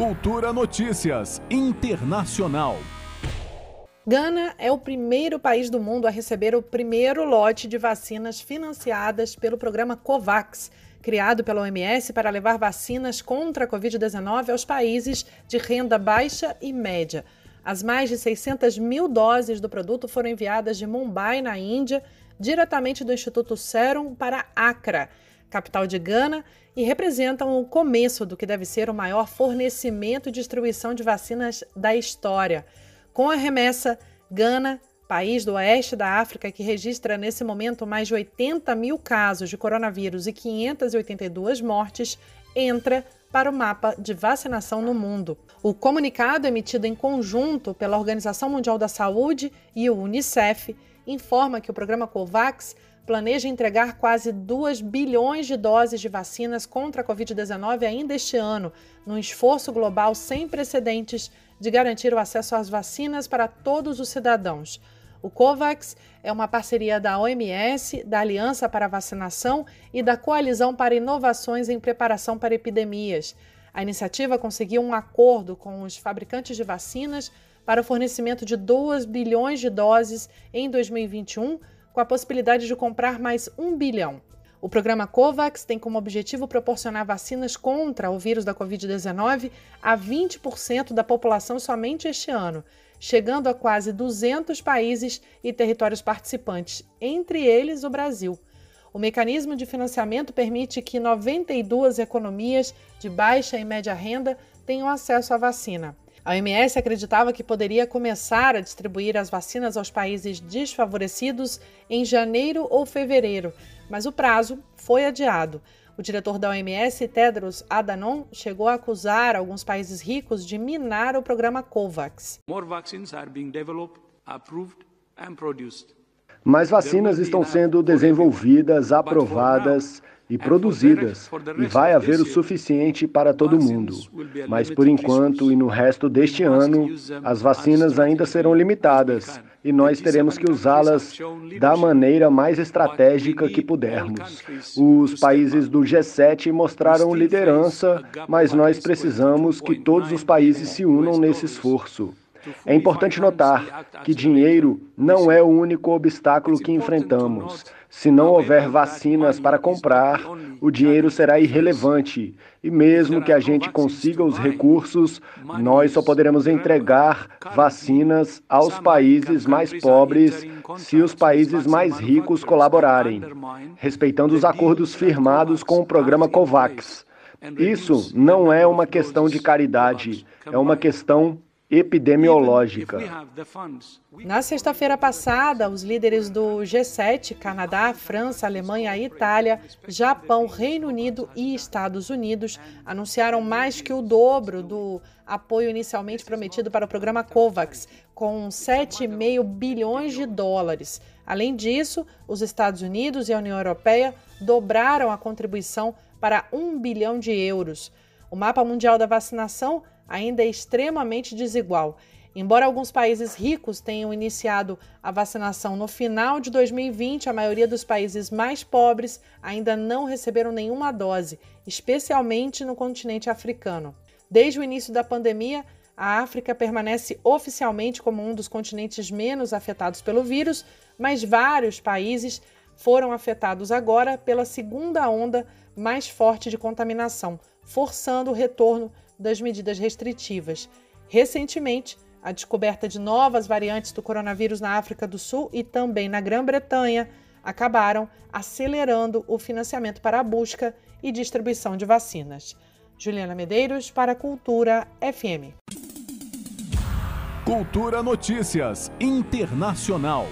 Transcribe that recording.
Cultura Notícias Internacional. Gana é o primeiro país do mundo a receber o primeiro lote de vacinas financiadas pelo programa COVAX, criado pela OMS para levar vacinas contra a Covid-19 aos países de renda baixa e média. As mais de 600 mil doses do produto foram enviadas de Mumbai, na Índia, diretamente do Instituto Serum para Accra, capital de Gana, e representam o começo do que deve ser o maior fornecimento e distribuição de vacinas da história. Com a remessa, Gana, país do oeste da África que registra nesse momento mais de 80 mil casos de coronavírus e 582 mortes, entra para o mapa de vacinação no mundo. O comunicado emitido em conjunto pela Organização Mundial da Saúde e o Unicef informa que o programa COVAX planeja entregar quase 2 bilhões de doses de vacinas contra a Covid-19 ainda este ano, num esforço global sem precedentes de garantir o acesso às vacinas para todos os cidadãos. O COVAX é uma parceria da OMS, da Aliança para a Vacinação e da Coalizão para Inovações em Preparação para Epidemias. A iniciativa conseguiu um acordo com os fabricantes de vacinas para o fornecimento de 2 bilhões de doses em 2021 com a possibilidade de comprar mais um bilhão. O programa COVAX tem como objetivo proporcionar vacinas contra o vírus da Covid-19 a 20% da população somente este ano, chegando a quase 200 países e territórios participantes, entre eles o Brasil. O mecanismo de financiamento permite que 92 economias de baixa e média renda tenham acesso à vacina. A OMS acreditava que poderia começar a distribuir as vacinas aos países desfavorecidos em janeiro ou fevereiro, mas o prazo foi adiado. O diretor da OMS, Tedros Adhanom, chegou a acusar alguns países ricos de minar o programa COVAX. Mais vacinas estão sendo desenvolvidas, aprovadas e produzidas, e vai haver o suficiente para todo mundo. Mas por enquanto e no resto deste ano, as vacinas ainda serão limitadas e nós teremos que usá-las da maneira mais estratégica que pudermos. Os países do G7 mostraram liderança, mas nós precisamos que todos os países se unam nesse esforço. É importante notar que dinheiro não é o único obstáculo que enfrentamos. Se não houver vacinas para comprar, o dinheiro será irrelevante. E mesmo que a gente consiga os recursos, nós só poderemos entregar vacinas aos países mais pobres se os países mais ricos colaborarem, respeitando os acordos firmados com o programa COVAX. Isso não é uma questão de caridade, é uma questão epidemiológica. Na sexta-feira passada, os líderes do G7, Canadá, França, Alemanha, Itália, Japão, Reino Unido e Estados Unidos, anunciaram mais que o dobro do apoio inicialmente prometido para o programa COVAX, com 7,5 bilhões de dólares. Além disso, os Estados Unidos e a União Europeia dobraram a contribuição para 1 bilhão de euros. O mapa mundial da vacinação ainda é extremamente desigual. Embora alguns países ricos tenham iniciado a vacinação no final de 2020, a maioria dos países mais pobres ainda não receberam nenhuma dose, especialmente no continente africano. Desde o início da pandemia, a África permanece oficialmente como um dos continentes menos afetados pelo vírus, mas vários países foram afetados agora pela segunda onda mais forte de contaminação, forçando o retorno das medidas restritivas. Recentemente, a descoberta de novas variantes do coronavírus na África do Sul e também na Grã-Bretanha acabaram acelerando o financiamento para a busca e distribuição de vacinas. Juliana Medeiros para Cultura FM. Cultura Notícias Internacional.